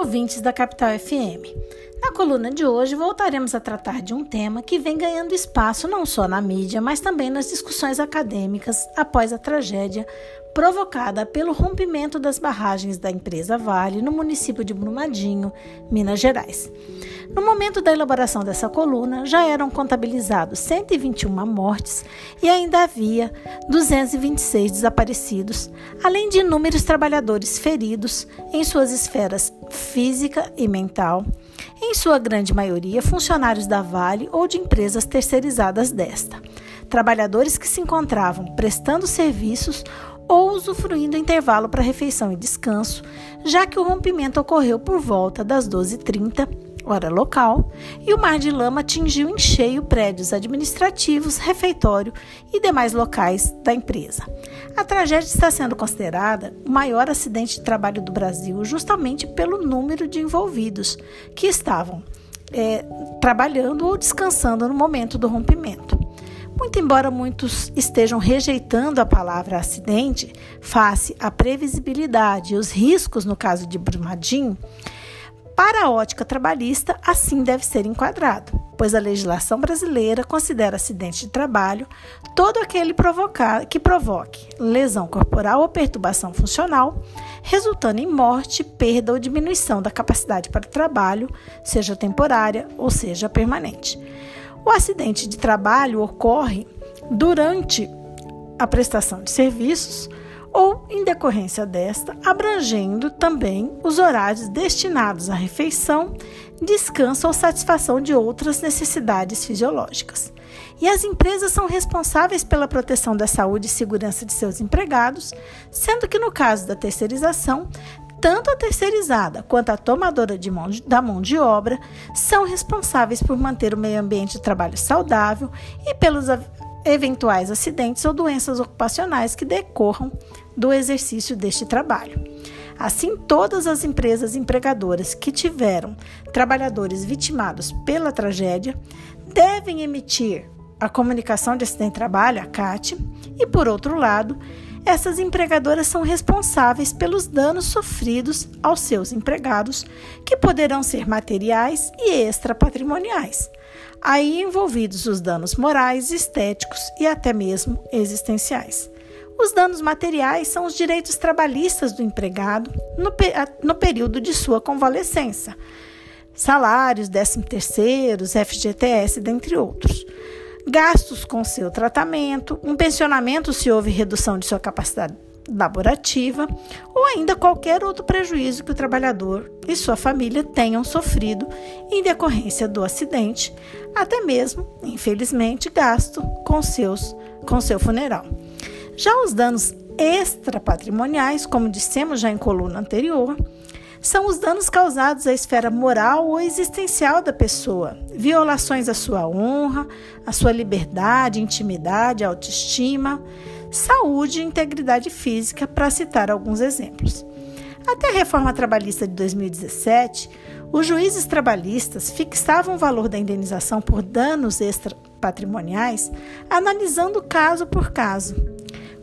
ouvintes da Capital FM. Na coluna de hoje voltaremos a tratar de um tema que vem ganhando espaço não só na mídia, mas também nas discussões acadêmicas após a tragédia provocada pelo rompimento das barragens da empresa Vale no município de Brumadinho, Minas Gerais. No momento da elaboração dessa coluna, já eram contabilizados 121 mortes e ainda havia 226 desaparecidos, além de inúmeros trabalhadores feridos em suas esferas física e mental, em sua grande maioria funcionários da Vale ou de empresas terceirizadas desta. Trabalhadores que se encontravam prestando serviços ou usufruindo intervalo para refeição e descanso, já que o rompimento ocorreu por volta das 12h30, hora local, e o mar de lama atingiu em cheio prédios administrativos, refeitório e demais locais da empresa. A tragédia está sendo considerada o maior acidente de trabalho do Brasil, justamente pelo número de envolvidos que estavam é, trabalhando ou descansando no momento do rompimento. Muito embora muitos estejam rejeitando a palavra acidente, face à previsibilidade e os riscos no caso de Brumadinho, para a ótica trabalhista, assim deve ser enquadrado, pois a legislação brasileira considera acidente de trabalho todo aquele que provoque lesão corporal ou perturbação funcional, resultando em morte, perda ou diminuição da capacidade para o trabalho, seja temporária ou seja permanente. O acidente de trabalho ocorre durante a prestação de serviços ou em decorrência desta, abrangendo também os horários destinados à refeição, descanso ou satisfação de outras necessidades fisiológicas. E as empresas são responsáveis pela proteção da saúde e segurança de seus empregados, sendo que no caso da terceirização, tanto a terceirizada quanto a tomadora mão de, da mão de obra são responsáveis por manter o meio ambiente de trabalho saudável e pelos eventuais acidentes ou doenças ocupacionais que decorram do exercício deste trabalho. Assim, todas as empresas empregadoras que tiveram trabalhadores vitimados pela tragédia devem emitir a comunicação de acidente de trabalho, a CAT, e por outro lado, essas empregadoras são responsáveis pelos danos sofridos aos seus empregados, que poderão ser materiais e extrapatrimoniais, aí envolvidos os danos morais, estéticos e até mesmo existenciais. Os danos materiais são os direitos trabalhistas do empregado no, no período de sua convalescença, salários, 13 terceiros, FGTS, dentre outros gastos com seu tratamento, um pensionamento se houve redução de sua capacidade laborativa ou ainda qualquer outro prejuízo que o trabalhador e sua família tenham sofrido em decorrência do acidente, até mesmo, infelizmente, gasto com seus com seu funeral. Já os danos extrapatrimoniais, como dissemos já em coluna anterior, são os danos causados à esfera moral ou existencial da pessoa, violações à sua honra, à sua liberdade, intimidade, autoestima, saúde e integridade física, para citar alguns exemplos. Até a reforma trabalhista de 2017, os juízes trabalhistas fixavam o valor da indenização por danos extrapatrimoniais, analisando caso por caso.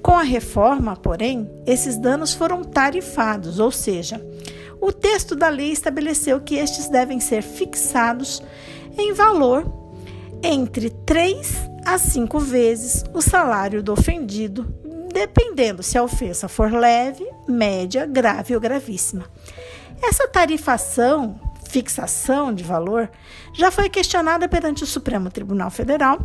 Com a reforma, porém, esses danos foram tarifados, ou seja, o texto da lei estabeleceu que estes devem ser fixados em valor entre 3 a 5 vezes o salário do ofendido, dependendo se a ofensa for leve, média, grave ou gravíssima. Essa tarifação, fixação de valor, já foi questionada perante o Supremo Tribunal Federal,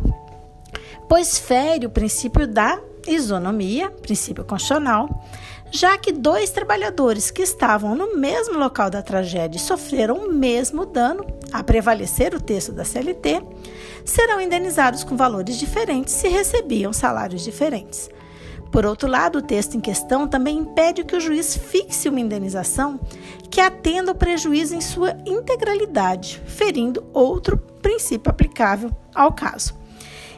pois fere o princípio da isonomia, princípio constitucional, já que dois trabalhadores que estavam no mesmo local da tragédia e sofreram o mesmo dano, a prevalecer o texto da CLT, serão indenizados com valores diferentes se recebiam salários diferentes. Por outro lado, o texto em questão também impede que o juiz fixe uma indenização que atenda ao prejuízo em sua integralidade, ferindo outro princípio aplicável ao caso.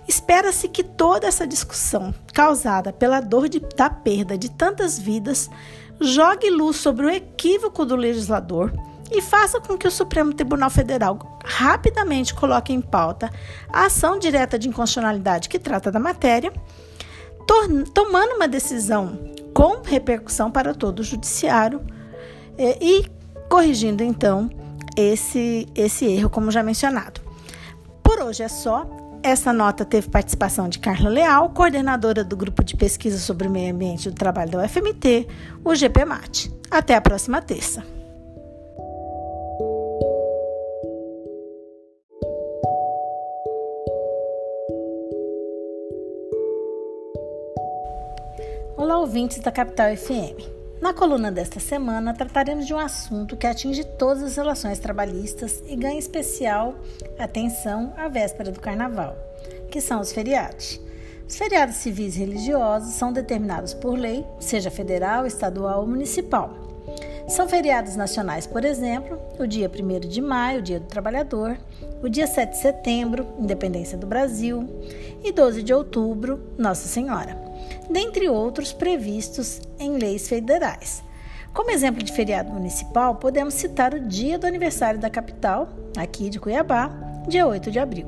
Espera-se que toda essa discussão causada pela dor de, da perda de tantas vidas jogue luz sobre o equívoco do legislador e faça com que o Supremo Tribunal Federal rapidamente coloque em pauta a ação direta de inconstitucionalidade que trata da matéria, tomando uma decisão com repercussão para todo o judiciário eh, e corrigindo então esse, esse erro, como já mencionado. Por hoje é só. Essa nota teve participação de Carla Leal, coordenadora do Grupo de Pesquisa sobre o Meio Ambiente do Trabalho da UFMT, o GPMAT. Até a próxima terça. Olá, ouvintes da Capital FM. Na coluna desta semana, trataremos de um assunto que atinge todas as relações trabalhistas e ganha especial atenção à véspera do carnaval, que são os feriados. Os feriados civis e religiosos são determinados por lei, seja federal, estadual ou municipal. São feriados nacionais, por exemplo, o dia 1 de maio, Dia do Trabalhador, o dia 7 de setembro, Independência do Brasil, e 12 de outubro, Nossa Senhora dentre outros previstos em leis federais. Como exemplo de feriado municipal, podemos citar o dia do aniversário da capital, aqui de Cuiabá, dia 8 de abril.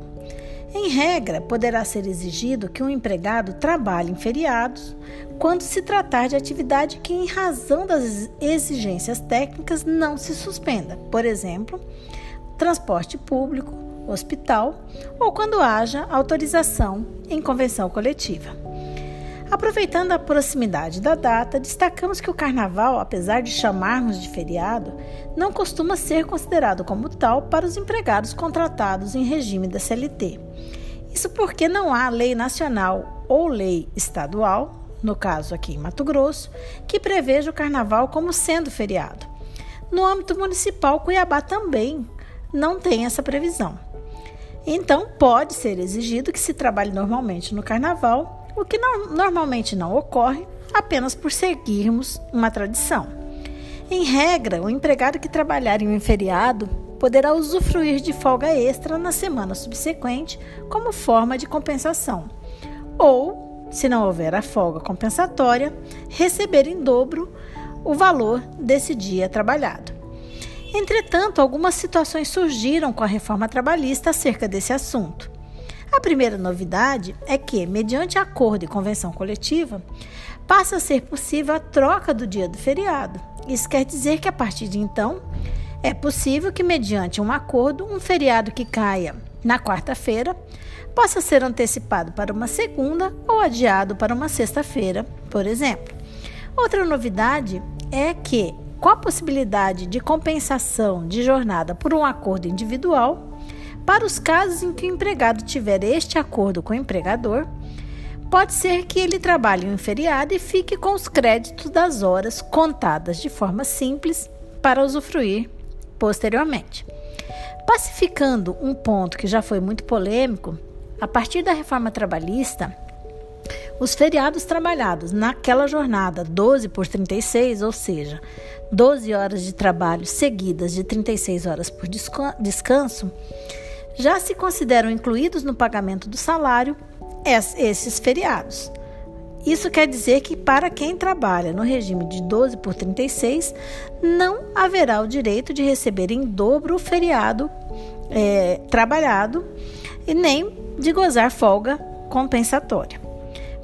Em regra, poderá ser exigido que um empregado trabalhe em feriados quando se tratar de atividade que, em razão das exigências técnicas, não se suspenda. Por exemplo, transporte público, hospital ou quando haja autorização em convenção coletiva. Aproveitando a proximidade da data, destacamos que o carnaval, apesar de chamarmos de feriado, não costuma ser considerado como tal para os empregados contratados em regime da CLT. Isso porque não há lei nacional ou lei estadual, no caso aqui em Mato Grosso, que preveja o carnaval como sendo feriado. No âmbito municipal, Cuiabá também não tem essa previsão. Então, pode ser exigido que se trabalhe normalmente no carnaval o que não, normalmente não ocorre apenas por seguirmos uma tradição. Em regra, o empregado que trabalhar em um feriado poderá usufruir de folga extra na semana subsequente como forma de compensação, ou, se não houver a folga compensatória, receber em dobro o valor desse dia trabalhado. Entretanto, algumas situações surgiram com a reforma trabalhista acerca desse assunto. A primeira novidade é que, mediante acordo e convenção coletiva, passa a ser possível a troca do dia do feriado. Isso quer dizer que, a partir de então, é possível que, mediante um acordo, um feriado que caia na quarta-feira possa ser antecipado para uma segunda ou adiado para uma sexta-feira, por exemplo. Outra novidade é que, com a possibilidade de compensação de jornada por um acordo individual, para os casos em que o empregado tiver este acordo com o empregador, pode ser que ele trabalhe em um feriado e fique com os créditos das horas contadas de forma simples para usufruir posteriormente. Pacificando um ponto que já foi muito polêmico, a partir da reforma trabalhista, os feriados trabalhados naquela jornada 12 por 36, ou seja, 12 horas de trabalho seguidas de 36 horas por descanso, já se consideram incluídos no pagamento do salário esses feriados. Isso quer dizer que para quem trabalha no regime de 12 por 36, não haverá o direito de receber em dobro o feriado é, trabalhado e nem de gozar folga compensatória.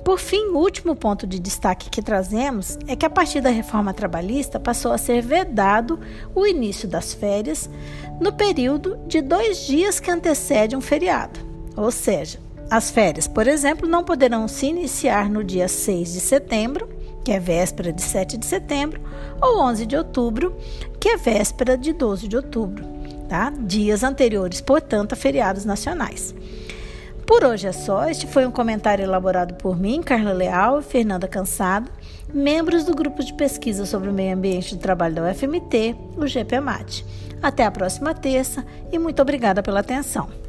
Por fim, o último ponto de destaque que trazemos é que a partir da reforma trabalhista passou a ser vedado o início das férias no período de dois dias que antecede um feriado. Ou seja, as férias, por exemplo, não poderão se iniciar no dia 6 de setembro, que é véspera de 7 de setembro, ou 11 de outubro, que é véspera de 12 de outubro, tá? Dias anteriores, portanto, a feriados nacionais. Por hoje é só. Este foi um comentário elaborado por mim, Carla Leal e Fernanda Cansado, membros do grupo de pesquisa sobre o meio ambiente do trabalho da UFMT, o GPMAT. Até a próxima terça e muito obrigada pela atenção.